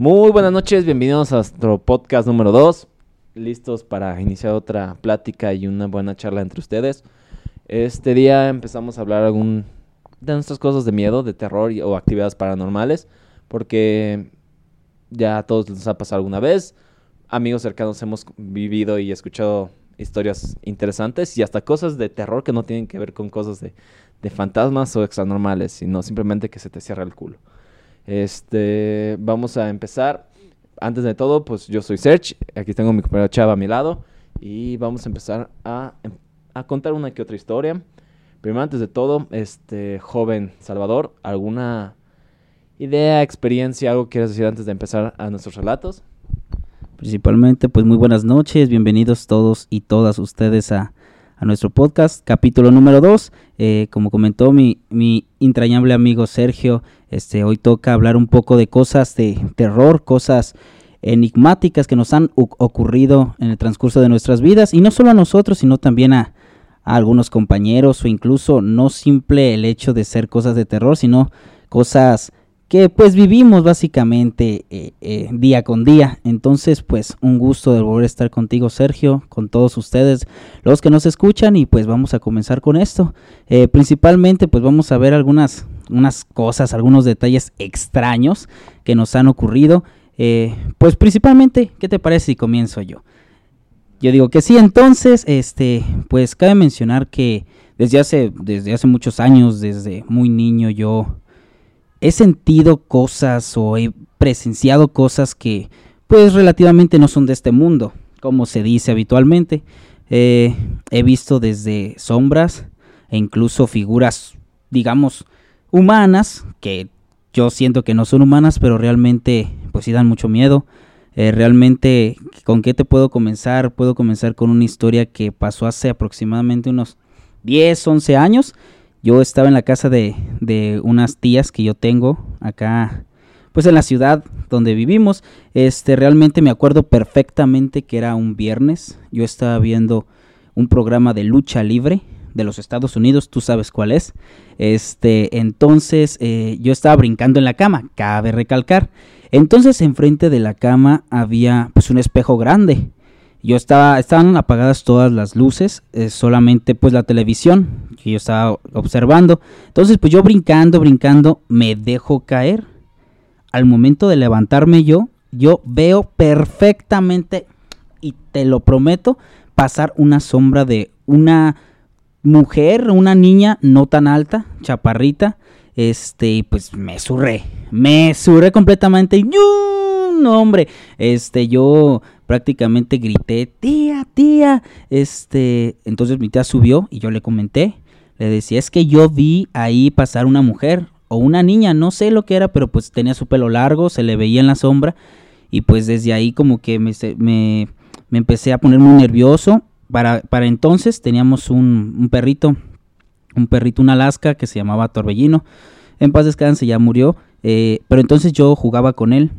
Muy buenas noches, bienvenidos a nuestro podcast número 2. Listos para iniciar otra plática y una buena charla entre ustedes. Este día empezamos a hablar de nuestras cosas de miedo, de terror o actividades paranormales, porque ya a todos nos ha pasado alguna vez. Amigos cercanos hemos vivido y escuchado historias interesantes y hasta cosas de terror que no tienen que ver con cosas de, de fantasmas o extranormales, sino simplemente que se te cierra el culo. Este, vamos a empezar. Antes de todo, pues yo soy Serge, aquí tengo mi compañero Chava a mi lado y vamos a empezar a, a contar una que otra historia. Primero, antes de todo, este joven Salvador, ¿alguna idea, experiencia, algo que quieras decir antes de empezar a nuestros relatos? Principalmente, pues muy buenas noches, bienvenidos todos y todas ustedes a, a nuestro podcast, capítulo número 2. Eh, como comentó mi, mi entrañable amigo Sergio, este, hoy toca hablar un poco de cosas de terror, cosas enigmáticas que nos han ocurrido en el transcurso de nuestras vidas, y no solo a nosotros, sino también a, a algunos compañeros, o incluso no simple el hecho de ser cosas de terror, sino cosas que pues vivimos básicamente eh, eh, día con día. Entonces pues un gusto de volver a estar contigo Sergio, con todos ustedes, los que nos escuchan y pues vamos a comenzar con esto. Eh, principalmente pues vamos a ver algunas unas cosas, algunos detalles extraños que nos han ocurrido. pues principalmente, ¿qué te parece si comienzo yo? Yo digo que sí, entonces, este, pues cabe mencionar que desde hace, desde hace muchos años, desde muy niño, yo he sentido cosas o he presenciado cosas que pues relativamente no son de este mundo, como se dice habitualmente. Eh, he visto desde sombras e incluso figuras, digamos, humanas, que yo siento que no son humanas, pero realmente pues sí dan mucho miedo. Eh, realmente, ¿con qué te puedo comenzar? Puedo comenzar con una historia que pasó hace aproximadamente unos 10, 11 años yo estaba en la casa de, de unas tías que yo tengo acá, pues en la ciudad donde vivimos. Este, realmente me acuerdo perfectamente que era un viernes. Yo estaba viendo un programa de lucha libre de los Estados Unidos, tú sabes cuál es. Este, entonces eh, yo estaba brincando en la cama, cabe recalcar. Entonces enfrente de la cama había pues un espejo grande. Yo estaba, estaban apagadas todas las luces, eh, solamente pues la televisión que yo estaba observando. Entonces pues yo brincando, brincando, me dejo caer. Al momento de levantarme yo, yo veo perfectamente, y te lo prometo, pasar una sombra de una mujer, una niña no tan alta, chaparrita. Este, pues me surré, me surré completamente. Y no, hombre, este, yo prácticamente grité, tía, tía. Este, entonces mi tía subió y yo le comenté, le decía, es que yo vi ahí pasar una mujer o una niña, no sé lo que era, pero pues tenía su pelo largo, se le veía en la sombra y pues desde ahí como que me, me, empecé a poner muy nervioso. Para, para entonces teníamos un, un, perrito, un perrito, un Alaska que se llamaba Torbellino. En paz descanse, ya murió. Eh, pero entonces yo jugaba con él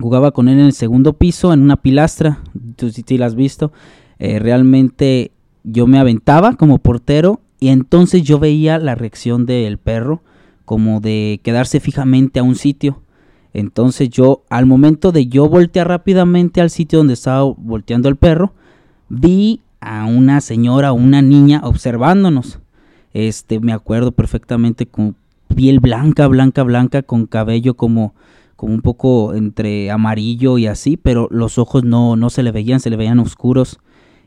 Jugaba con él en el segundo piso, en una pilastra. Tú si sí, la has visto. Eh, realmente yo me aventaba como portero y entonces yo veía la reacción del perro como de quedarse fijamente a un sitio. Entonces yo, al momento de yo voltear rápidamente al sitio donde estaba volteando el perro, vi a una señora o una niña observándonos. Este, me acuerdo perfectamente con piel blanca, blanca, blanca, con cabello como como un poco entre amarillo y así, pero los ojos no, no se le veían, se le veían oscuros.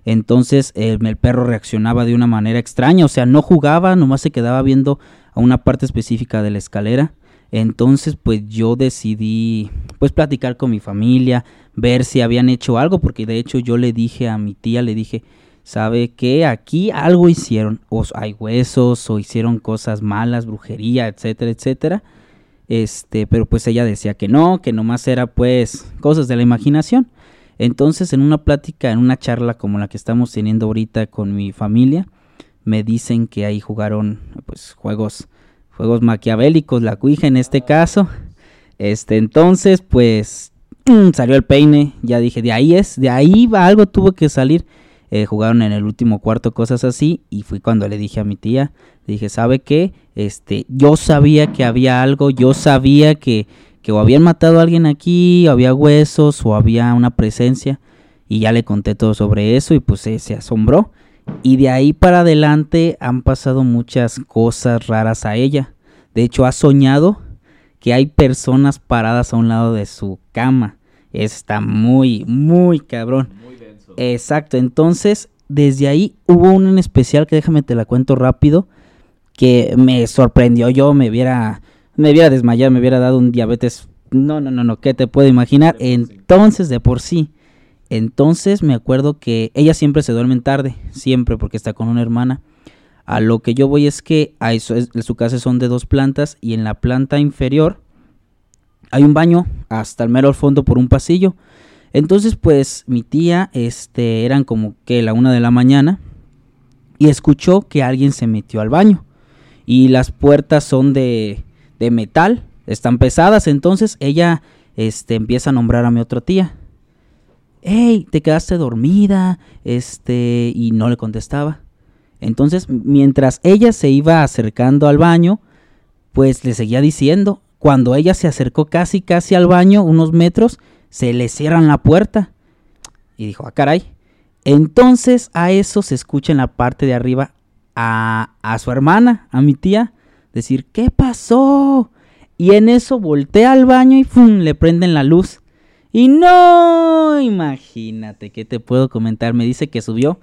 Entonces el, perro reaccionaba de una manera extraña, o sea, no jugaba, nomás se quedaba viendo a una parte específica de la escalera. Entonces, pues yo decidí, pues platicar con mi familia, ver si habían hecho algo, porque de hecho yo le dije a mi tía, le dije, ¿sabe que Aquí algo hicieron, o hay huesos, o hicieron cosas malas, brujería, etcétera, etcétera. Este, pero pues ella decía que no, que nomás era pues cosas de la imaginación. Entonces, en una plática, en una charla como la que estamos teniendo ahorita con mi familia, me dicen que ahí jugaron pues juegos juegos maquiavélicos, la cuija en este caso. Este, entonces, pues salió el peine, ya dije, de ahí es, de ahí va algo tuvo que salir. Eh, jugaron en el último cuarto, cosas así, y fui cuando le dije a mi tía, dije, ¿sabe qué? Este, yo sabía que había algo, yo sabía que, que o habían matado a alguien aquí, o había huesos, o había una presencia. Y ya le conté todo sobre eso y pues se asombró. Y de ahí para adelante han pasado muchas cosas raras a ella. De hecho, ha soñado que hay personas paradas a un lado de su cama. Está muy, muy cabrón. Muy Exacto. Entonces, desde ahí hubo un en especial que déjame te la cuento rápido. Que me sorprendió. Yo me viera, me viera desmayado, me hubiera dado un diabetes. No, no, no, no. ¿Qué te puedo imaginar? Entonces, de por sí entonces me acuerdo que ella siempre se duerme tarde, siempre porque está con una hermana. A lo que yo voy es que a eso su casa son de dos plantas y en la planta inferior hay un baño hasta el mero fondo por un pasillo. Entonces pues mi tía, este, eran como que la una de la mañana y escuchó que alguien se metió al baño y las puertas son de, de metal, están pesadas. Entonces ella, este, empieza a nombrar a mi otra tía hey, te quedaste dormida, este, y no le contestaba. Entonces, mientras ella se iba acercando al baño, pues le seguía diciendo, cuando ella se acercó casi, casi al baño, unos metros, se le cierran la puerta. Y dijo, ah, caray. Entonces a eso se escucha en la parte de arriba a, a su hermana, a mi tía, decir, ¿qué pasó? Y en eso voltea al baño y ¡fum! le prenden la luz. Y no, imagínate, ¿qué te puedo comentar? Me dice que subió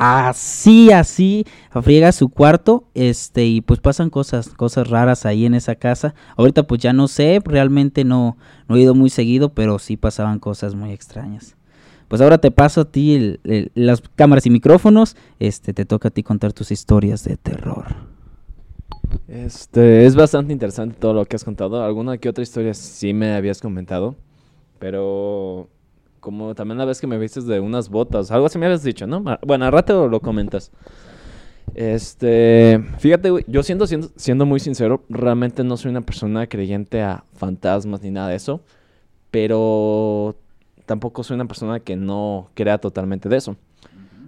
así, así, friega su cuarto, este, y pues pasan cosas, cosas raras ahí en esa casa. Ahorita pues ya no sé, realmente no, no he ido muy seguido, pero sí pasaban cosas muy extrañas. Pues ahora te paso a ti las cámaras y micrófonos, este, te toca a ti contar tus historias de terror. Este, es bastante interesante todo lo que has contado. ¿Alguna que otra historia sí me habías comentado? Pero como también la vez que me viste de unas botas, algo así me habías dicho, ¿no? Bueno, al rato lo comentas. Este, fíjate, güey, yo siendo, siendo, siendo muy sincero, realmente no soy una persona creyente a fantasmas ni nada de eso, pero tampoco soy una persona que no crea totalmente de eso.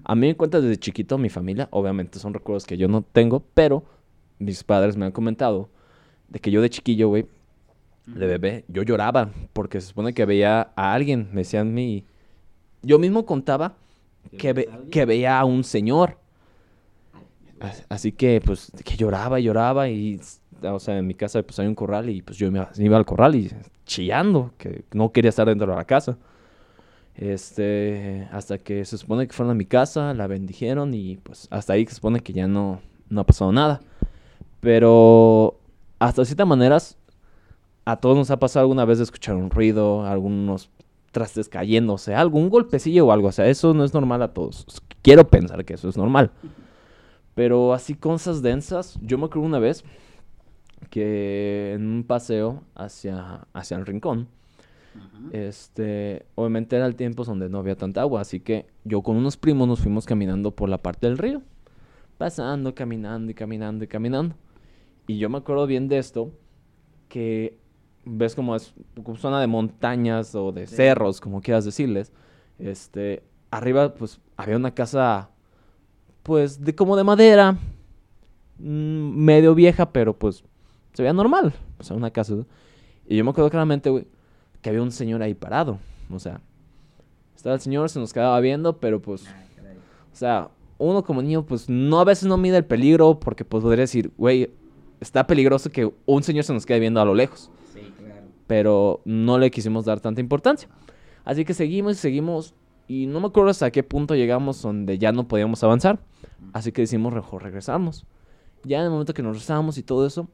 A mí me cuenta desde chiquito mi familia, obviamente son recuerdos que yo no tengo, pero mis padres me han comentado de que yo de chiquillo, güey, de bebé, yo lloraba porque se supone que veía a alguien, me decían mi... Yo mismo contaba que, que veía a un señor. Así que, pues, que lloraba y lloraba y, o sea, en mi casa, pues, hay un corral y, pues, yo me iba al corral y chillando, que no quería estar dentro de la casa. Este, hasta que se supone que fueron a mi casa, la bendijeron y, pues, hasta ahí se supone que ya no, no ha pasado nada. Pero, hasta ciertas maneras, a todos nos ha pasado alguna vez de escuchar un ruido, algunos trastes cayéndose, algún golpecillo o algo. O sea, eso no es normal a todos. Quiero pensar que eso es normal. Pero así cosas densas, yo me acuerdo una vez que en un paseo hacia, hacia el rincón, este, obviamente era el tiempo donde no había tanta agua, así que yo con unos primos nos fuimos caminando por la parte del río, pasando, caminando y caminando y caminando. Y yo me acuerdo bien de esto, que ves como es zona de montañas o de cerros, como quieras decirles. Este, arriba pues había una casa pues de como de madera, mm, medio vieja, pero pues se veía normal, o sea, una casa. Y yo me acuerdo claramente, güey, que había un señor ahí parado, o sea, estaba el señor, se nos quedaba viendo, pero pues, ah, o sea, uno como niño, pues no a veces no mide el peligro, porque pues podría decir, güey, está peligroso que un señor se nos quede viendo a lo lejos pero no le quisimos dar tanta importancia. Así que seguimos y seguimos y no me acuerdo hasta qué punto llegamos donde ya no podíamos avanzar. Así que decidimos mejor regresarnos. Ya en el momento que nos regresamos y todo eso,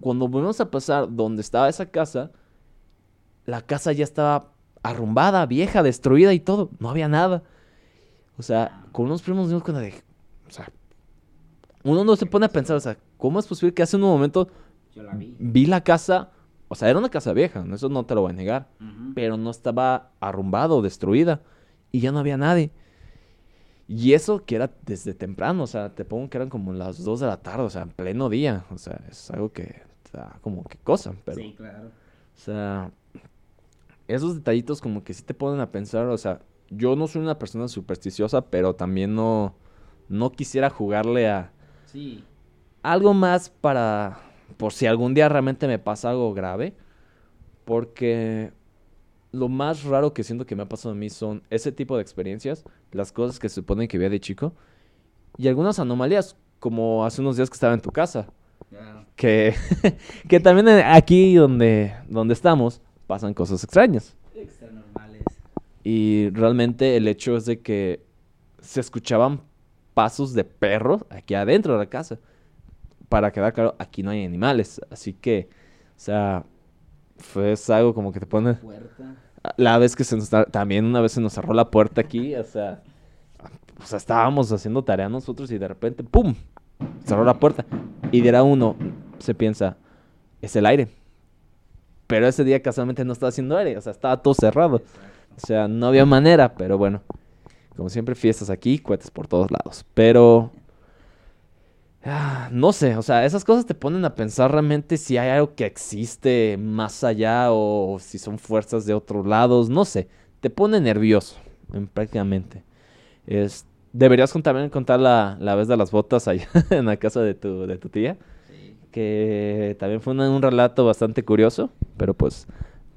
cuando volvimos a pasar donde estaba esa casa, la casa ya estaba arrumbada, vieja, destruida y todo. No había nada. O sea, con unos primos dimos cuenta de... O sea, uno no se pone a pensar, o sea, ¿cómo es posible que hace un momento vi. vi la casa o sea, era una casa vieja, eso no te lo voy a negar. Pero no estaba arrumbado, destruida. Y ya no había nadie. Y eso que era desde temprano, o sea, te pongo que eran como las 2 de la tarde, o sea, en pleno día. O sea, es algo que está como que cosa, pero... Sí, claro. O sea, esos detallitos como que sí te ponen a pensar, o sea, yo no soy una persona supersticiosa, pero también no, no quisiera jugarle a... Sí. Algo más para por si algún día realmente me pasa algo grave, Porque lo más raro que siento que me ha pasado a mí son ese tipo de experiencias, las cosas que se supone que veía de chico, y algunas anomalías, como hace unos días que estaba en tu casa. Que, que también aquí donde, donde estamos pasan cosas extrañas. Y realmente el hecho es de que se escuchaban pasos de perros aquí adentro de la casa. Para quedar claro, aquí no hay animales. Así que, o sea, fue algo como que te pone... La vez que se nos... También una vez se nos cerró la puerta aquí, o sea... O sea, estábamos haciendo tarea nosotros y de repente, ¡pum! Cerró la puerta. Y dirá uno, se piensa, es el aire. Pero ese día casualmente no estaba haciendo aire, o sea, estaba todo cerrado. O sea, no había manera, pero bueno. Como siempre, fiestas aquí, cohetes por todos lados. Pero... Ah, no sé, o sea, esas cosas te ponen a pensar realmente si hay algo que existe más allá o, si son fuerzas de otros lados, no sé. Te pone nervioso, prácticamente. Es, deberías también contar la, la, vez de las botas allá en la casa de tu, de tu tía. Que también fue un relato bastante curioso, pero pues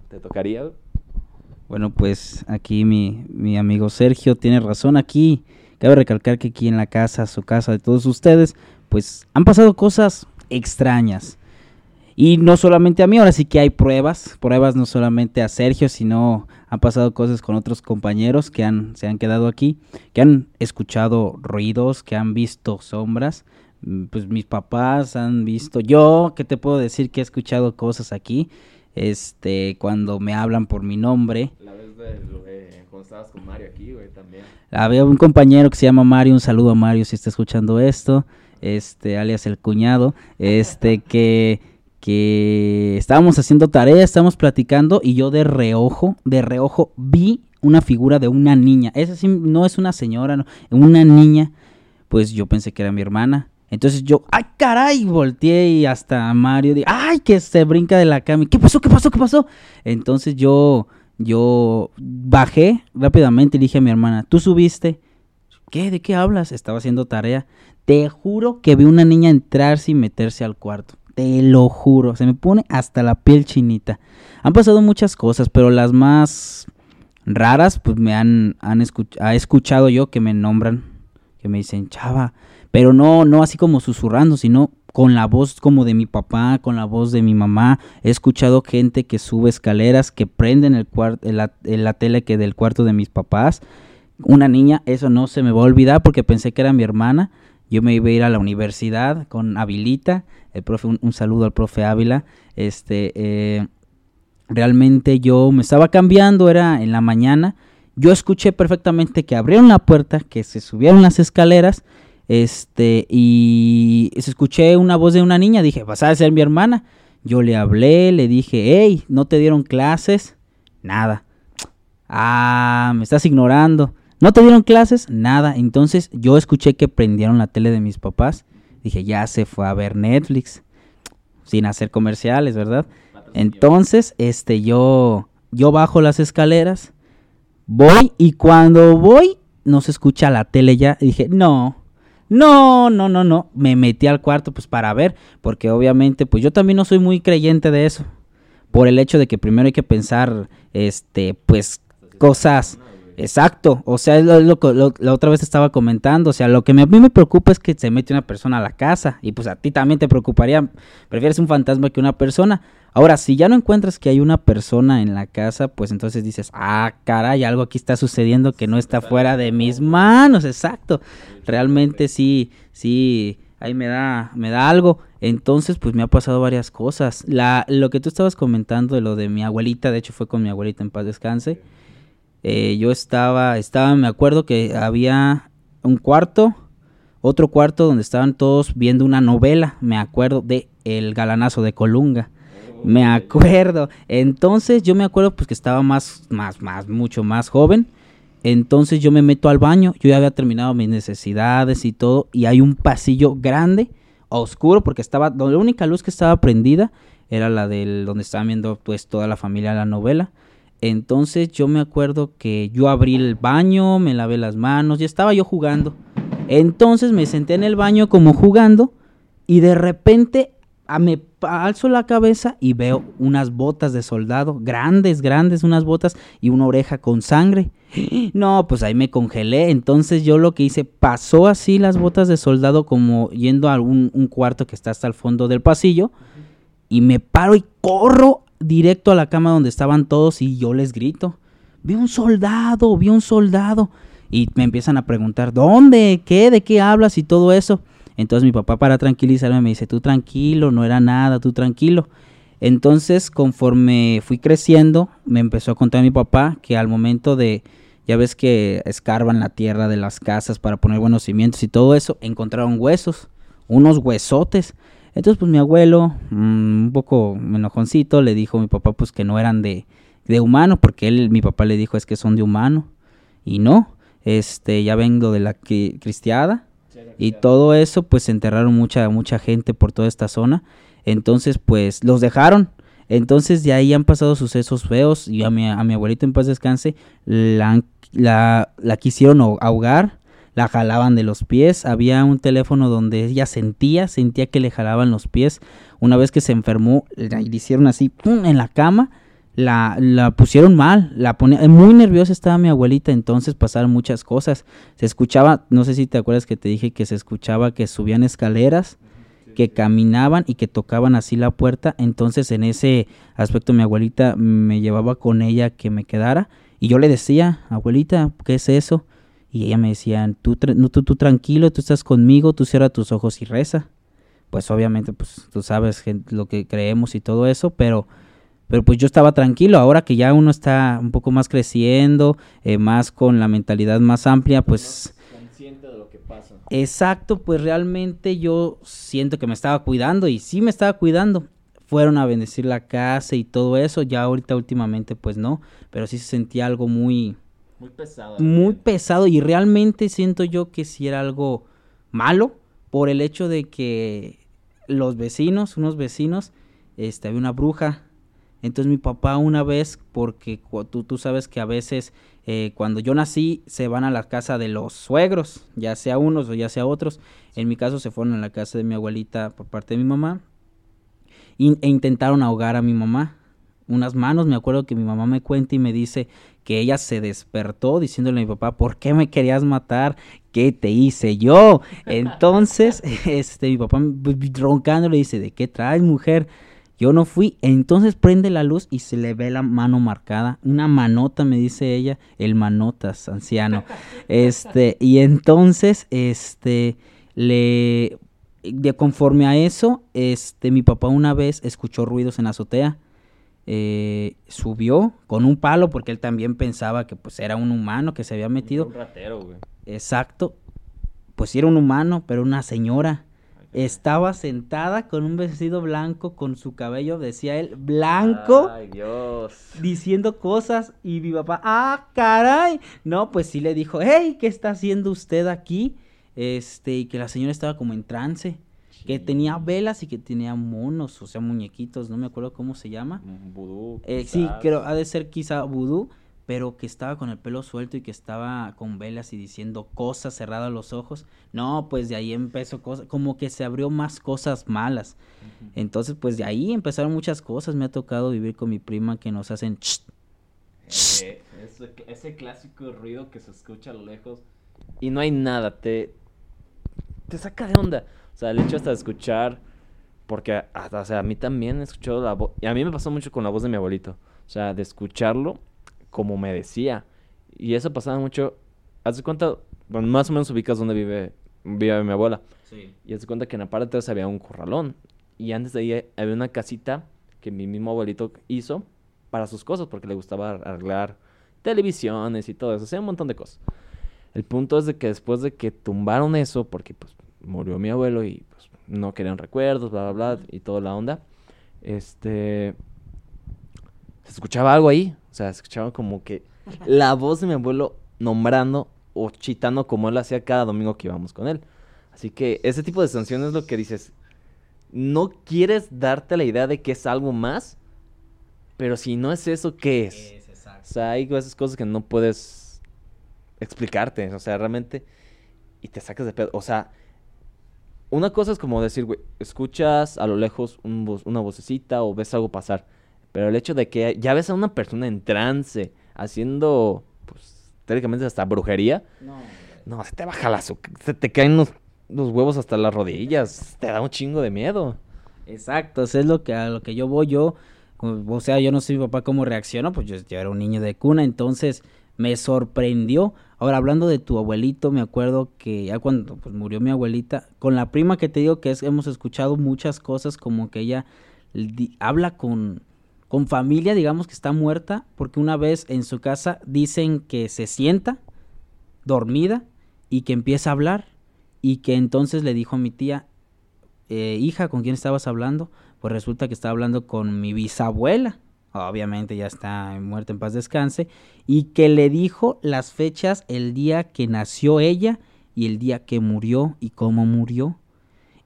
te tocaría. Bueno, pues aquí mi, mi amigo Sergio tiene razón. Aquí cabe recalcar que aquí en la casa, su casa de todos ustedes, pues han pasado cosas extrañas. Y no solamente a mí, ahora sí que hay pruebas, pruebas no solamente a Sergio, sino han pasado cosas con otros compañeros que han, se han quedado aquí, que han escuchado ruidos, que han visto sombras. Mm, pues mis papás han visto, yo, que te puedo decir que he escuchado cosas aquí, este, cuando me hablan por mi nombre. La vez de, cuando estabas con Mario aquí, güey, también. Había un compañero que se llama Mario, un saludo a Mario si está escuchando esto, este, alias el cuñado, este, que que estábamos haciendo tarea, estábamos platicando y yo de reojo, de reojo vi una figura de una niña. Esa sí no es una señora, no, una niña. Pues yo pensé que era mi hermana. Entonces yo, ay caray, volteé y hasta Mario, di, ay que se brinca de la cama. ¿Qué pasó? ¿Qué pasó? ¿Qué pasó? Entonces yo, yo bajé rápidamente y dije a mi hermana, ¿tú subiste? ¿Qué? ¿De qué hablas? Estaba haciendo tarea. Te juro que vi una niña entrarse y meterse al cuarto. Te lo juro, se me pone hasta la piel chinita. Han pasado muchas cosas, pero las más raras, pues me han, han ha escuchado yo que me nombran, que me dicen, chava, pero no, no así como susurrando, sino con la voz como de mi papá, con la voz de mi mamá. He escuchado gente que sube escaleras, que prenden el la, la tele que del cuarto de mis papás. Una niña, eso no se me va a olvidar porque pensé que era mi hermana. Yo me iba a ir a la universidad con Habilita, el profe, un, saludo al profe Ávila. Este, eh, realmente yo me estaba cambiando, era en la mañana. Yo escuché perfectamente que abrieron la puerta, que se subieron las escaleras, este, y escuché una voz de una niña. Dije, vas a ser mi hermana. Yo le hablé, le dije, hey, ¿no te dieron clases? Nada. Ah, me estás ignorando. ¿No te dieron clases? Nada. Entonces yo escuché que prendieron la tele de mis papás. Dije, ya se fue a ver Netflix. Sin hacer comerciales, ¿verdad? Entonces, este, yo, yo bajo las escaleras, voy y cuando voy, no se escucha la tele ya. dije, no, no, no, no, no. Me metí al cuarto pues para ver, porque obviamente pues yo también no soy muy creyente de eso. Por el hecho de que primero hay que pensar, este, pues cosas Exacto, o sea, es lo, que la otra vez estaba comentando, o sea, lo que a mí me preocupa es que se mete una persona a la casa y pues a ti también te preocuparía, prefieres un fantasma que una persona. Ahora, si ya no encuentras que hay una persona en la casa, pues entonces dices, ah, caray, algo aquí está sucediendo que no está fuera de mis manos, exacto. Realmente sí, sí, ahí me da, me da algo. Entonces, pues me ha pasado varias cosas. La, lo que tú estabas comentando de lo de mi abuelita, de hecho fue con mi abuelita en paz descanse eh, yo estaba, estaba, me acuerdo que había un cuarto, otro cuarto donde estaban todos viendo una novela, me acuerdo de El galanazo de Colunga. Me acuerdo. Entonces yo me acuerdo pues que estaba más, más, más, mucho más joven. Entonces yo me meto al baño, yo ya había terminado mis necesidades y todo, y hay un pasillo grande, oscuro, porque estaba, la única luz que estaba prendida era la del donde estaban viendo pues toda la familia la novela. Entonces yo me acuerdo que yo abrí el baño, me lavé las manos y estaba yo jugando. Entonces me senté en el baño como jugando y de repente ah, me alzo la cabeza y veo unas botas de soldado, grandes, grandes, unas botas y una oreja con sangre. No, pues ahí me congelé. Entonces yo lo que hice, pasó así las botas de soldado como yendo a un, un cuarto que está hasta el fondo del pasillo. Y me paro y corro directo a la cama donde estaban todos y yo les grito. Vi un soldado, vi un soldado. Y me empiezan a preguntar, ¿dónde? ¿Qué? ¿De qué hablas? Y todo eso. Entonces mi papá para tranquilizarme me dice, tú tranquilo, no era nada, tú tranquilo. Entonces, conforme fui creciendo, me empezó a contar mi papá que al momento de, ya ves que escarban la tierra de las casas para poner buenos cimientos y todo eso, encontraron huesos, unos huesotes. Entonces, pues mi abuelo, mm, un poco enojoncito, le dijo a mi papá pues que no eran de, de humano, porque él, mi papá le dijo es que son de humano. Y no, este, ya vengo de la cristiada. Y todo eso, pues enterraron mucha, mucha gente por toda esta zona. Entonces, pues los dejaron. Entonces, de ahí han pasado sucesos feos. Y a mi, a mi abuelito en paz descanse, la, la, la quisieron ahogar, la jalaban de los pies. Había un teléfono donde ella sentía, sentía que le jalaban los pies. Una vez que se enfermó, le hicieron así, ¡pum! en la cama. La, la, pusieron mal, la ponía, muy nerviosa estaba mi abuelita, entonces pasaron muchas cosas. Se escuchaba, no sé si te acuerdas que te dije que se escuchaba que subían escaleras que caminaban y que tocaban así la puerta. Entonces en ese aspecto mi abuelita me llevaba con ella que me quedara y yo le decía, abuelita, ¿qué es eso? Y ella me decía, tú, tú, tú tranquilo, tú estás conmigo, tú cierra tus ojos y reza. Pues obviamente, pues tú sabes lo que creemos y todo eso, pero, pero pues yo estaba tranquilo. Ahora que ya uno está un poco más creciendo, eh, más con la mentalidad más amplia, pues Exacto, pues realmente yo siento que me estaba cuidando y sí me estaba cuidando. Fueron a bendecir la casa y todo eso, ya ahorita últimamente pues no, pero sí se sentía algo muy... Muy pesado. Muy pesado y realmente siento yo que sí era algo malo por el hecho de que los vecinos, unos vecinos, este, había una bruja. Entonces mi papá una vez, porque tú, tú sabes que a veces eh, cuando yo nací se van a la casa de los suegros, ya sea unos o ya sea otros. En mi caso se fueron a la casa de mi abuelita por parte de mi mamá e intentaron ahogar a mi mamá. Unas manos, me acuerdo que mi mamá me cuenta y me dice que ella se despertó diciéndole a mi papá, ¿por qué me querías matar? ¿Qué te hice yo? Entonces, este, mi papá roncando le dice, ¿de qué traes, mujer? Yo no fui. Entonces prende la luz y se le ve la mano marcada. Una manota, me dice ella. El manotas, anciano. Este, y entonces, este, le. De conforme a eso, este, mi papá una vez escuchó ruidos en la azotea. Eh, subió con un palo porque él también pensaba que pues era un humano que se había metido. Un ratero, güey. Exacto. Pues sí era un humano, pero una señora estaba sentada con un vestido blanco, con su cabello, decía él, blanco. Ay, Dios. Diciendo cosas y mi papá, ah, caray. No, pues sí le dijo, hey, ¿qué está haciendo usted aquí? Este, y que la señora estaba como en trance. Que tenía velas y que tenía monos, o sea, muñequitos, no me acuerdo cómo se llama. Vudú. Eh, sí, creo, ha de ser quizá vudú pero que estaba con el pelo suelto y que estaba con velas y diciendo cosas cerradas los ojos. No, pues de ahí empezó cosas, como que se abrió más cosas malas. Entonces, pues de ahí empezaron muchas cosas. Me ha tocado vivir con mi prima que nos hacen... Eh, ese, clásico ruido que se escucha a lo lejos y no hay nada, te, te saca de onda. O sea, el hecho hasta de escuchar, porque, o sea, a mí también he escuchado la voz, y a mí me pasó mucho con la voz de mi abuelito. O sea, de escucharlo como me decía. Y eso pasaba mucho. Haz de cuenta, bueno, más o menos ubicas donde vive, vive mi abuela. Sí. Y haz de cuenta que en la parte de atrás había un corralón. Y antes de ahí había una casita que mi mismo abuelito hizo para sus cosas, porque le gustaba arreglar televisiones y todo eso. O sea, un montón de cosas. El punto es de que después de que tumbaron eso, porque pues murió mi abuelo y pues no querían recuerdos, bla, bla, bla, y toda la onda, este... Se escuchaba algo ahí. O sea, escuchaban como que la voz de mi abuelo nombrando o chitando como él hacía cada domingo que íbamos con él. Así que ese tipo de sanciones es lo que dices. No quieres darte la idea de que es algo más, pero si no es eso, ¿qué es? o sea, hay esas cosas que no puedes explicarte. O sea, realmente. Y te sacas de pedo. O sea, una cosa es como decir, güey, escuchas a lo lejos un voz- una vocecita o ves algo pasar. Pero el hecho de que ya ves a una persona en trance haciendo, pues, técnicamente hasta brujería, no, se te baja la se te caen los, los huevos hasta las rodillas, te da un chingo de miedo. Exacto, eso es lo que a lo que yo voy yo, o o sea, yo no sé mi papá cómo reaccionó, pues yo, yo era un niño de cuna, entonces me sorprendió. Ahora hablando de tu abuelito, me acuerdo que ya cuando pues, murió mi abuelita, con la prima que te digo que es, hemos escuchado muchas cosas como que ella habla con con familia, digamos que está muerta, porque una vez en su casa dicen que se sienta dormida y que empieza a hablar y que entonces le dijo a mi tía, eh, hija, ¿con quién estabas hablando? Pues resulta que estaba hablando con mi bisabuela, obviamente ya está muerta en paz descanse, y que le dijo las fechas, el día que nació ella y el día que murió y cómo murió.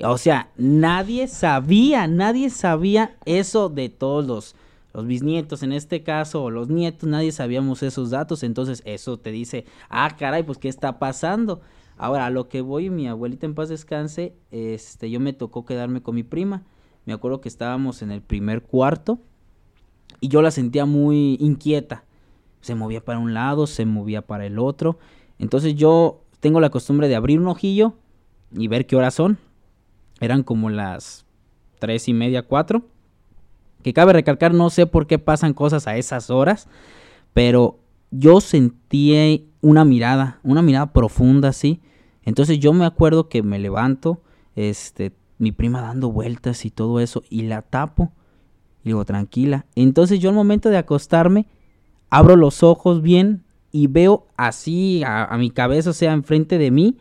O sea, nadie sabía, nadie sabía eso de todos los, los bisnietos en este caso, o los nietos, nadie sabíamos esos datos, entonces eso te dice, ah, caray, pues ¿qué está pasando? Ahora, a lo que voy, mi abuelita en paz descanse, este, yo me tocó quedarme con mi prima, me acuerdo que estábamos en el primer cuarto, y yo la sentía muy inquieta, se movía para un lado, se movía para el otro, entonces yo tengo la costumbre de abrir un ojillo y ver qué horas son, eran como las tres y media, cuatro. Que cabe recalcar, no sé por qué pasan cosas a esas horas, pero yo sentí una mirada, una mirada profunda así. Entonces yo me acuerdo que me levanto, este, mi prima dando vueltas y todo eso, y la tapo. Y digo, tranquila. Entonces yo al momento de acostarme, abro los ojos bien y veo así a, a mi cabeza, o sea, enfrente de mí,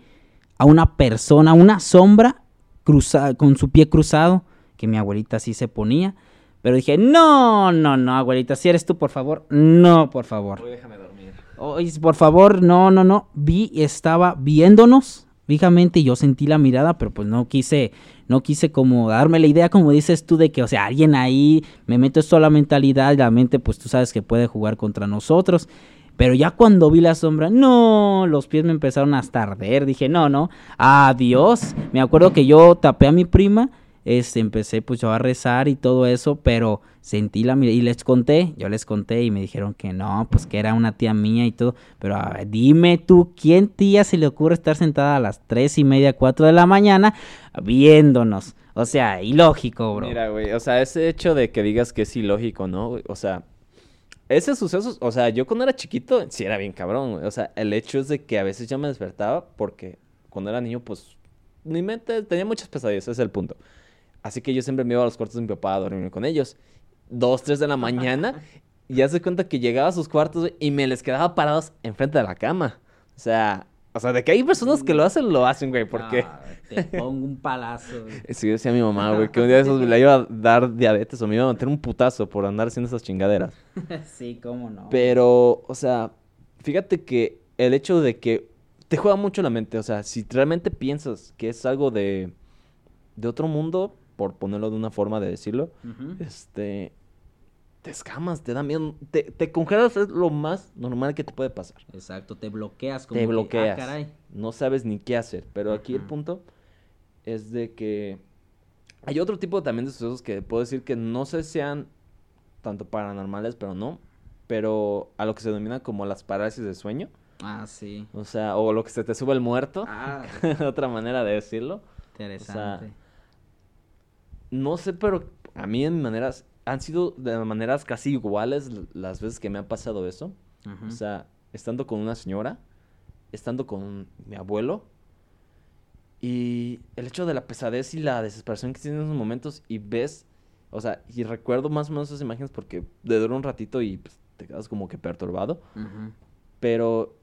a una persona, una sombra cruza- con su pie cruzado, que mi abuelita sí se ponía. Pero dije, no, no, no, abuelita, si eres tú, por favor, no, por favor. déjame dormir. Oye, por favor, no, no, no. Vi, estaba viéndonos fijamente y yo sentí la mirada, pero pues no quise, no quise como darme la idea, como dices tú, de que, o sea, alguien ahí, me meto esto a la mentalidad la mente, pues tú sabes que puede jugar contra nosotros. Pero ya cuando vi la sombra, no, los pies me empezaron hasta arder. Dije, no, no, adiós. Me acuerdo que yo tapé a mi prima, este, empecé pues yo a rezar y todo eso, pero sentí la mirada y les conté, yo les conté y me dijeron que no, pues que era una tía mía y todo. Pero a ver, dime tú, ¿quién tía se le ocurre estar sentada a las tres y media, cuatro de la mañana viéndonos? O sea, ilógico, bro. Mira, güey, o sea, ese hecho de que digas que es ilógico, ¿no? O sea, ese suceso, o sea, yo cuando era chiquito, sí era bien cabrón, güey. O sea, el hecho es de que a veces yo me despertaba porque cuando era niño, pues, mi mente tenía muchas pesadillas, ese es el punto. Así que yo siempre me iba a los cuartos de mi papá a dormirme con ellos. Dos, tres de la mañana, y ya se cuenta que llegaba a sus cuartos y me les quedaba parados enfrente de la cama. O sea, o sea, de que hay personas que lo hacen, lo hacen, güey, porque... Ah, te pongo un palazo. güey. Sí, decía mi mamá, güey, que un día de esos le iba a dar diabetes o me iba a meter un putazo por andar haciendo esas chingaderas. sí, cómo no. Pero, o sea, fíjate que el hecho de que te juega mucho la mente, o sea, si realmente piensas que es algo de, de otro mundo, por ponerlo de una forma de decirlo, este, te escamas, te da miedo, te, te congelas, es lo más normal que te puede pasar. Exacto, te bloqueas. Como Te que, ah, bloqueas. caray. No sabes ni qué hacer. Pero aquí el punto es de que hay otro tipo también de sucesos que puedo decir que no sé sean tanto paranormales, pero no. Pero a lo que se denomina como las parálisis de sueño. Ah, sí. O sea, o lo que se te sube el muerto. Ah, Otra manera de decirlo. interesante. No sé, pero a mí en maneras... Han sido de maneras casi iguales las veces que me ha pasado eso. Ujú. O sea, estando con una señora, estando con mi abuelo, y el hecho de la pesadez y la desesperación que tienes en esos momentos, y ves, o sea, y recuerdo más o menos esas imágenes porque de dura un ratito y pues, te quedas como que perturbado, pero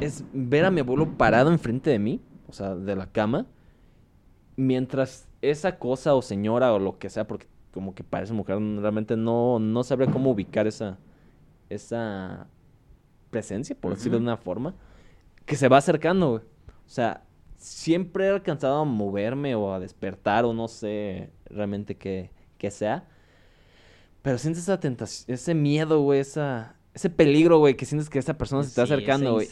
es ver a mi abuelo parado enfrente de mí, o sea, de la cama, mientras esa cosa o señora o lo que sea, porque como que parece mujer, realmente no, no sabría cómo ubicar esa, esa presencia, por decirlo de una forma, que se va acercando, güey. O sea, siempre he alcanzado a moverme o a despertar o no sé realmente qué, qué sea. Pero sientes esa tentación, ese miedo, güey, esa, ese peligro, güey, que sientes que esa persona se está Sí, acercando, güey.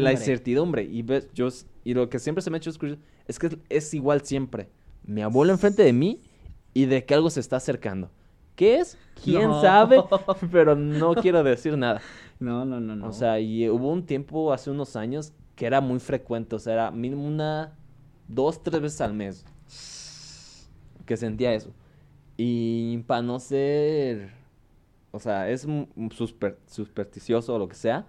La incertidumbre. Y ves, yo, y lo que siempre se me ha hecho es que es igual siempre. Mi abuelo enfrente de mí y de que algo se está acercando. ¿Qué es? ¿Quién No. sabe? Pero no quiero decir nada. No, no, no, no. O sea, y hubo un tiempo hace unos años que era muy frecuente, o sea, era mínimo una, dos, tres veces al mes que sentía eso. Y para no ser, o sea, es super- supersticioso o lo que sea,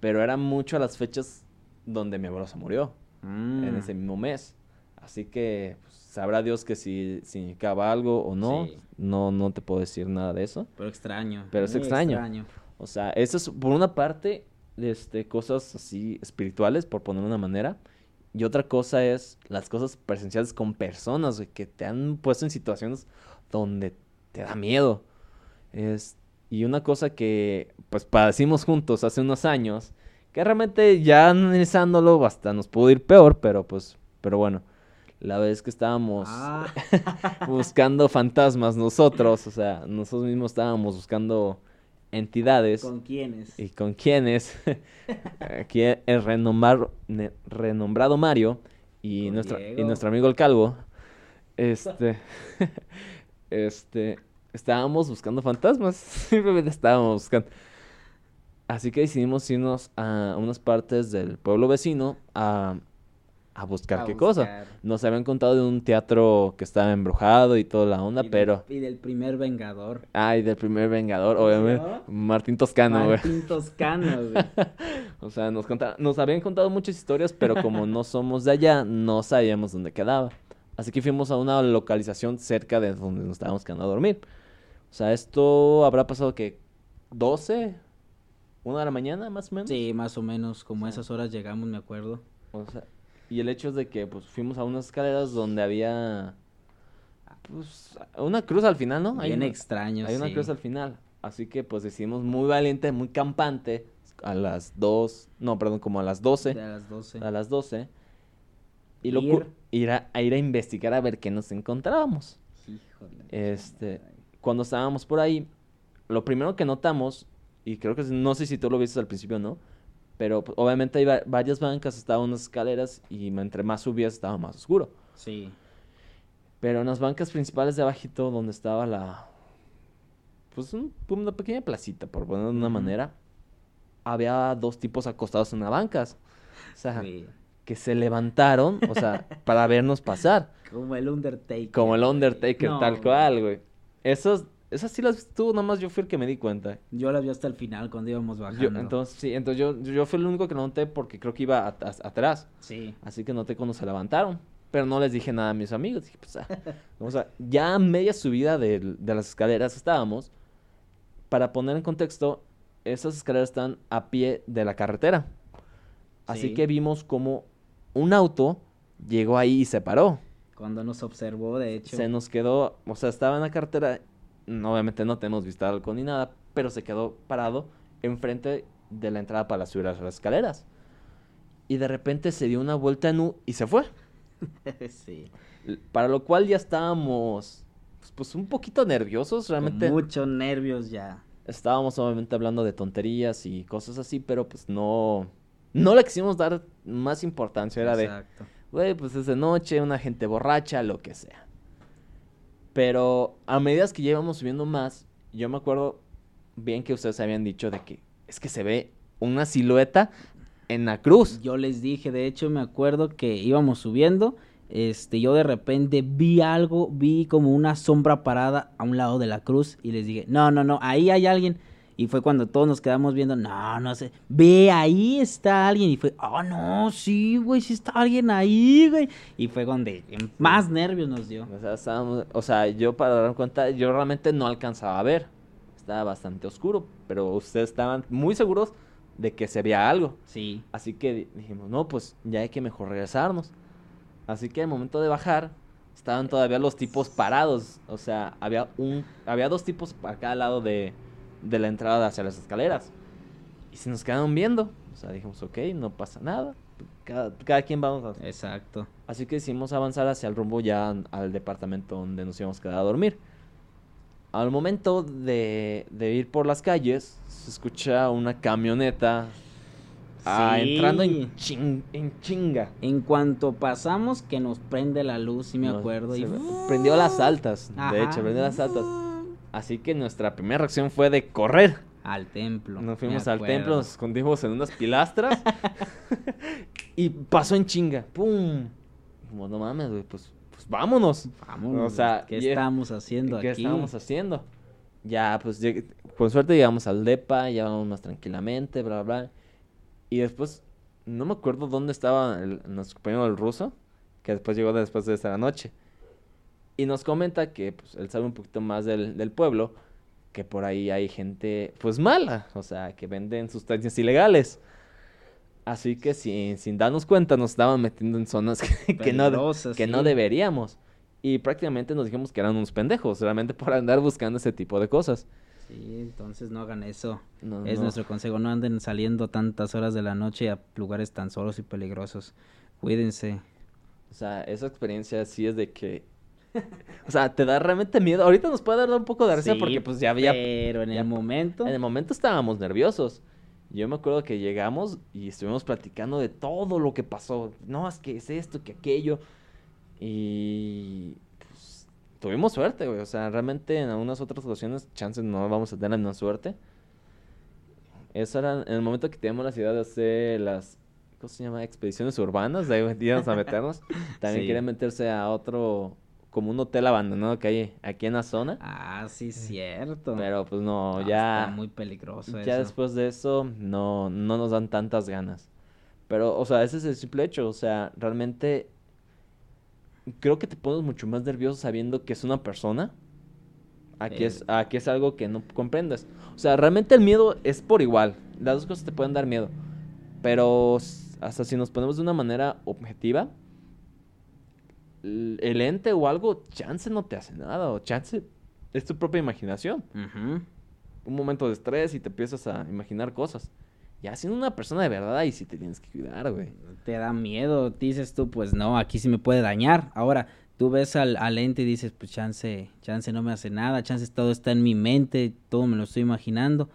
pero eran mucho las fechas donde mi abuelo se murió, en Mm. ese mismo mes. Así que pues, sabrá Dios que si significaba algo o no, Sí. no, no te puedo decir nada de eso. Pero extraño. Pero es extraño. O sea, eso es por una parte, este, cosas así espirituales, por poner una manera. Y otra cosa es las cosas presenciales con personas, güey, que te han puesto en situaciones donde te da miedo. Es, y una cosa que, pues, padecimos juntos hace unos años, que realmente ya analizándolo, hasta nos pudo ir peor, pero pues, pero bueno, la vez que estábamos Ah. buscando fantasmas nosotros, o sea, nosotros mismos estábamos buscando entidades. ¿Con quiénes? ¿Y con quiénes? Aquí el renombrado Mario y, Con nuestro, y nuestro amigo el Calvo. Este. este. Estábamos buscando fantasmas. Simplemente estábamos buscando. Así que decidimos irnos a unas partes del pueblo vecino a, a buscar A qué cosa. Nos habían contado de un teatro que estaba embrujado y toda la onda, Y del- pero. Y del primer Vengador. Ay, del primer Vengador, ¿Cómo se obviamente. Martín Toscano, güey. Martín Toscano, güey. O sea, nos, conta- nos habían contado muchas historias, pero como no somos de allá, no sabíamos dónde quedaba. Así que fuimos a una localización cerca de donde nos estábamos quedando a dormir. O sea, esto habrá pasado que 12, una de la mañana más o menos. Sí, más o menos, como a esas horas llegamos, me acuerdo. O sea, y el hecho es de que pues fuimos a unas escaleras donde había pues una cruz al final, ¿no? Hay Bien una- extraño, Hay una cruz al final. Así que pues decidimos muy valiente, muy campante a las 2, no, perdón, como a las 12. De a las 12. a las 12 y lo Ir. a, a ir a investigar a ver qué nos encontrábamos. Híjole. Este, cuando estábamos por ahí, lo primero que notamos, y creo que no sé si tú lo viste al principio o no, pero pues, obviamente hay va- varias bancas, estaban unas escaleras y entre más subías estaba más oscuro. Sí. Pero en las bancas principales de abajito, donde estaba la, pues un- una pequeña placita, por ponerlo de una manera, había dos tipos acostados en las bancas. O sea, Sí. que se levantaron, o sea, para vernos pasar. Como el Undertaker. Como el. Undertaker, No, tal cual, güey. Esas, esas sí las tú, nomás yo fui el que me di cuenta. Yo las vi hasta el final cuando íbamos bajando. Yo, entonces, sí, entonces yo, yo fui el único que lo noté porque creo que iba atrás. Sí. Así que noté cuando se levantaron. Pero no les dije nada a mis amigos. Dije, pues, ah, o sea, ya a media subida de, las escaleras estábamos. Para poner en contexto, esas escaleras están a pie de la carretera. Así Sí. que vimos como un auto llegó ahí y se paró. Cuando nos observó, de hecho. Se nos quedó, o sea, estaba en la carretera. No, obviamente no tenemos vista al ni nada, pero se quedó parado enfrente de la entrada para subir a las escaleras. Y de repente se dio una vuelta en U y se fue. sí. Para lo cual ya estábamos, pues, pues, un poquito nerviosos, realmente. Muchos nervios ya. Estábamos obviamente hablando de tonterías y cosas así, pero pues no, no le quisimos dar más importancia. Era de, Exacto. güey, pues es de noche, una gente borracha, lo que sea. Pero a medida que ya íbamos subiendo más, yo me acuerdo bien que ustedes habían dicho de que es que se ve una silueta en la cruz. Yo les dije, de hecho, me acuerdo que íbamos subiendo. Este, yo de repente vi algo, vi como una sombra parada a un lado de la cruz y les dije, no, no, no, ahí hay alguien. Y fue cuando todos nos quedamos viendo, no, no sé, ve, ahí está alguien. Y fue, oh, no, sí, güey, sí está alguien ahí, güey. Y fue donde más nervios nos dio. O sea, estábamos- o sea, yo para dar cuenta, yo realmente no alcanzaba a ver. Estaba bastante oscuro, pero ustedes estaban muy seguros de que se veía algo. Sí, Así que di- dijimos, no, pues ya hay que mejor regresarnos. Así que al momento de bajar, estaban todavía los tipos parados. O sea, había un, había dos tipos a cada lado de, de la entrada hacia las escaleras. Y se nos quedaron viendo. O sea, dijimos, ok, no pasa nada. Cada, cada quien vamos a... exacto. Así que decidimos avanzar hacia el rumbo ya al departamento donde nos íbamos a quedar a dormir. al momento de, de ir por las calles, se escucha una camioneta ah, Sí. entrando en, en chinga. En cuanto pasamos, que nos prende la luz, sí me acuerdo. y... prendió las altas, de hecho, prendió las altas. Así que nuestra primera reacción fue de correr. Al templo. Nos fuimos al templo, nos escondimos en unas pilastras y pasó en chinga. ¡Pum! Como no mames, güey, pues, pues vámonos. Vámonos. O sea, ¿qué estamos haciendo ¿Qué aquí? estábamos haciendo? Ya, pues, con suerte llegamos al DEPA, ya vamos más tranquilamente, bla, bla, bla. Y después, no me acuerdo dónde estaba el- nuestro compañero del ruso, que después llegó después de esa noche. Y nos comenta que, pues, él sabe un poquito más del, del pueblo, que por ahí hay gente, pues, mala, o sea, que venden sustancias ilegales. Así que sin, sin darnos cuenta nos estaban metiendo en zonas que, que no, que no deberíamos. Y prácticamente nos dijimos que eran unos pendejos, realmente por andar buscando ese tipo de cosas. Sí, entonces no hagan eso. No, Es no. nuestro consejo. No anden saliendo tantas horas de la noche a lugares tan solos y peligrosos. Cuídense. O sea, esa experiencia sí es de que... o sea, te da realmente miedo. Ahorita nos puede dar un poco de risa Sí, porque pues ya había... Pero en ya- el momento. En el momento estábamos nerviosos. Yo me acuerdo que llegamos y estuvimos platicando de todo lo que pasó. No, es que es esto, que aquello. Y pues tuvimos suerte, güey. O sea, realmente en algunas otras ocasiones, chances no vamos a tener la misma suerte. Eso era en el momento que teníamos la idea de hacer las, ¿cómo se llama? Expediciones urbanas, de ahí íbamos a meternos. También Sí. querían meterse a otro, como un hotel abandonado que hay aquí en la zona. Ah, sí, cierto. Pero pues no, No, ya... Está muy peligroso Ya eso. después de eso, no, no nos dan tantas ganas. Pero, o sea, ese es el simple hecho. O sea, realmente creo que te pones mucho más nervioso sabiendo que es una persona. Aquí es, Eh. aquí es algo que no comprendes. O sea, realmente el miedo es por igual. Las dos cosas te pueden dar miedo. Pero hasta si nos ponemos de una manera objetiva, el ente o algo, chance no te hace nada. O chance es tu propia imaginación un momento de estrés y te empiezas a imaginar cosas. Ya siendo una persona de verdad, ahí sí te tienes que cuidar, güey. Te da miedo. Dices tú, pues no, aquí sí me puede dañar. Ahora, tú ves al, al ente y dices, pues chance, chance no me hace nada. Chance todo está en mi mente. Todo me lo estoy imaginando.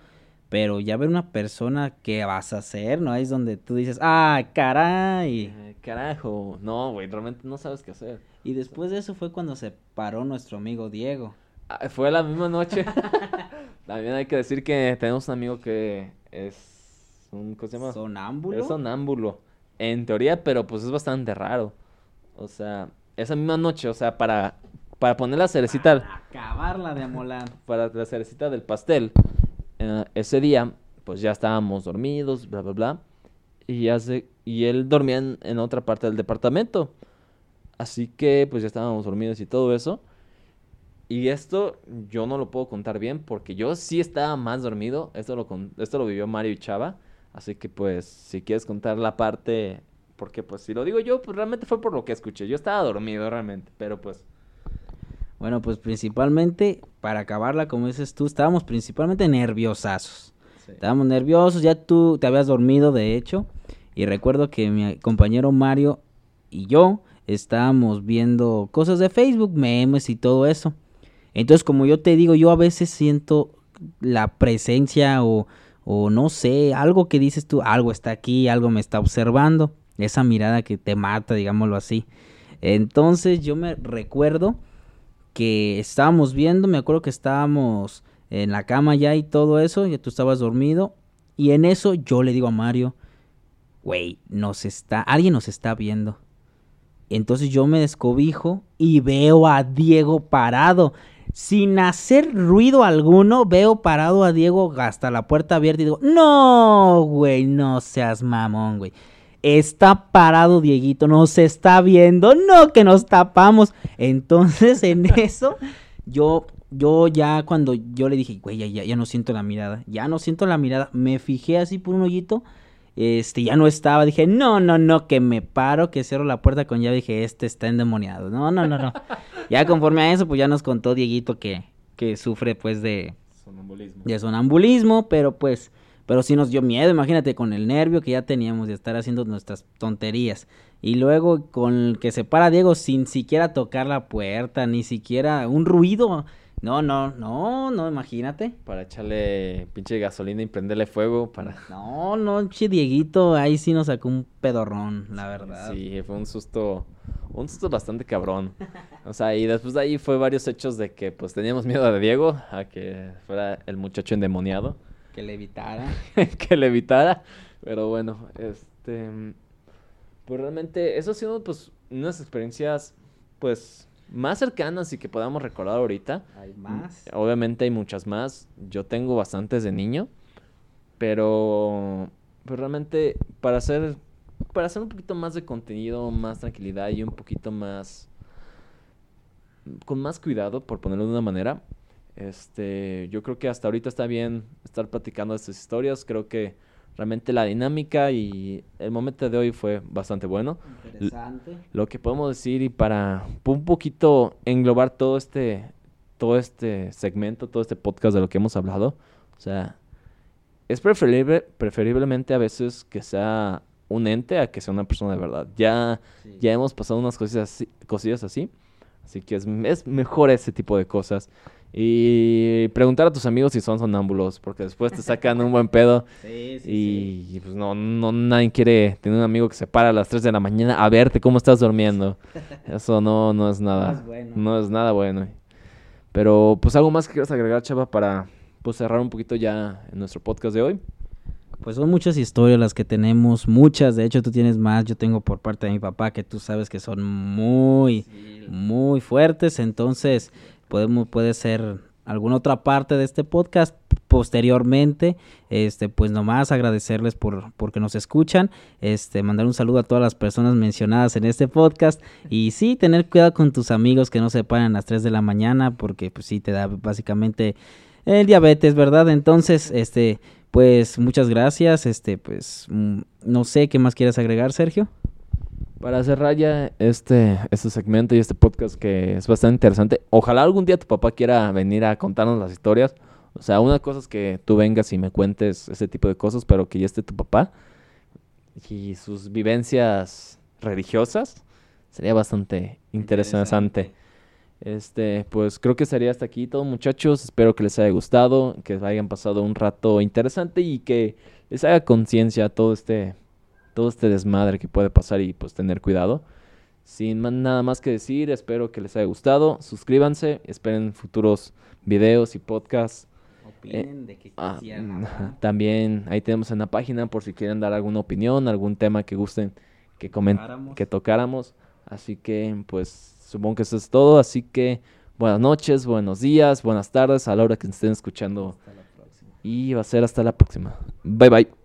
Pero ya ver una persona, ¿qué vas a hacer? ¿No? Ahí es donde tú dices, ah, caray. Eh, carajo, no, güey, realmente no sabes qué hacer. Y después de eso fue cuando se paró nuestro amigo Diego. Ah, fue la misma noche. También hay que decir que tenemos un amigo que es un, ¿cómo se llama? Sonámbulo. Es sonámbulo. En teoría, pero pues es bastante raro. O sea, esa misma noche, o sea, para, para poner la cerecita, Acabarla de amolar. para la cerecita del pastel, ese día, pues ya estábamos dormidos, bla, bla, bla. Y, hace, y él dormía en, otra parte del departamento. Así que, pues ya estábamos dormidos y todo eso. Y esto yo no lo puedo contar bien porque yo sí estaba más dormido. Esto lo, esto lo vivió Mario y Chava. Así que, pues, si quieres contar la parte. Porque, pues, si lo digo yo, pues realmente fue por lo que escuché. Yo estaba dormido realmente, pero pues. Bueno, pues principalmente, para acabarla, como dices tú, estábamos principalmente nerviosazos. Estábamos nerviosos, ya tú te habías dormido, de hecho. Y recuerdo que mi compañero Mario y yo estábamos viendo cosas de Facebook, memes y todo eso. Entonces, como yo te digo, yo a veces siento la presencia o, o no sé, algo que dices tú, algo está aquí, algo me está observando. Esa mirada que te mata, digámoslo así. Entonces, yo me recuerdo que estábamos viendo, me acuerdo que estábamos en la cama ya y todo eso, ya tú estabas dormido, y en eso yo le digo a Mario, güey, nos está, alguien nos está viendo. Entonces yo me descobijo y veo a Diego parado. Sin hacer ruido alguno, veo parado a Diego hasta la puerta abierta y digo, no, güey, no seas mamón, güey. Está parado Dieguito, nos está viendo, no que nos tapamos. Entonces en eso, yo, yo ya cuando yo le dije, güey, ya, ya, ya no siento la mirada, ya no siento la mirada, me fijé así por un hoyito, este, ya no estaba, dije, no, no, no, que me paro, que cierro la puerta con llave, dije, este está endemoniado, no, no, no, no. ya conforme a eso, pues ya nos contó Dieguito que, que sufre pues de, Sonambulismo. de sonambulismo, pero pues, pero sí nos dio miedo, imagínate con el nervio que ya teníamos de estar haciendo nuestras tonterías. Y luego con el que se para Diego sin siquiera tocar la puerta, ni siquiera un ruido. No, no, no, no, imagínate. Para echarle pinche gasolina y prenderle fuego para... No, no, che Dieguito, ahí sí nos sacó un pedorrón, la verdad. Sí, fue un susto, un susto bastante cabrón. O sea, y después de ahí fue varios hechos de que pues teníamos miedo de Diego, a que fuera el muchacho endemoniado. Que le evitara. que le evitara. Pero bueno, este... Pues realmente, eso ha sido pues unas experiencias pues más cercanas y que podamos recordar ahorita. Hay más. Obviamente hay muchas más. Yo tengo bastantes de niño. Pero, pues realmente para hacer, para hacer un poquito más de contenido, más tranquilidad y un poquito más, con más cuidado, por ponerlo de una manera, este, yo creo que hasta ahorita está bien estar platicando estas historias. Creo que realmente la dinámica y el momento de hoy fue bastante bueno. Interesante. Lo que podemos decir y para un poquito englobar todo este todo este segmento, todo este podcast de lo que hemos hablado, o sea, es preferible preferiblemente a veces que sea un ente a que sea una persona de verdad. Ya Sí. ya hemos pasado unas cosillas así, cosillas así, así que es, es mejor ese tipo de cosas. Y preguntar a tus amigos si son sonámbulos, porque después te sacan un buen pedo. Sí, sí, Y pues no, no, nadie quiere tener un amigo que se para a las 3 de la mañana a verte cómo estás durmiendo. Eso no, no es nada. No es bueno. No es nada bueno. Pero pues algo más que quieras agregar, Chava, para pues cerrar un poquito ya en nuestro podcast de hoy. Pues son muchas historias las que tenemos, muchas, de hecho tú tienes más, yo tengo por parte de mi papá que tú sabes que son muy, muy fuertes, entonces podemos, puede ser alguna otra parte de este podcast posteriormente, este, pues nomás agradecerles por, porque nos escuchan, este, mandar un saludo a todas las personas mencionadas en este podcast y sí, tener cuidado con tus amigos que no se paren a las 3 de la mañana porque pues sí te da básicamente el diabetes, ¿verdad? Entonces, este, pues muchas gracias, este, pues mm, no sé qué más quieres agregar, Sergio. Para cerrar ya este, este segmento y este podcast que es bastante interesante. Ojalá algún día tu papá quiera venir a contarnos las historias. O sea, una cosa es que tú vengas y me cuentes ese tipo de cosas, pero que ya esté tu papá y sus vivencias religiosas. Sería bastante interesante. Este, pues creo que sería hasta aquí todo, muchachos. Espero que les haya gustado, que hayan pasado un rato interesante y que les haga conciencia todo este todo este desmadre que puede pasar y pues tener cuidado. Sin más- nada más que decir, espero que les haya gustado. Suscríbanse, esperen futuros videos y podcasts. Opinen de que Ah, quisieran mm. También ahí tenemos en la página por si quieren dar alguna opinión, algún tema que gusten que Tocáramos. que tocáramos. Así que pues supongo que eso es todo. Así que buenas noches, buenos días, buenas tardes a la hora que estén escuchando. Hasta la próxima. Y va a ser hasta la próxima. Bye bye.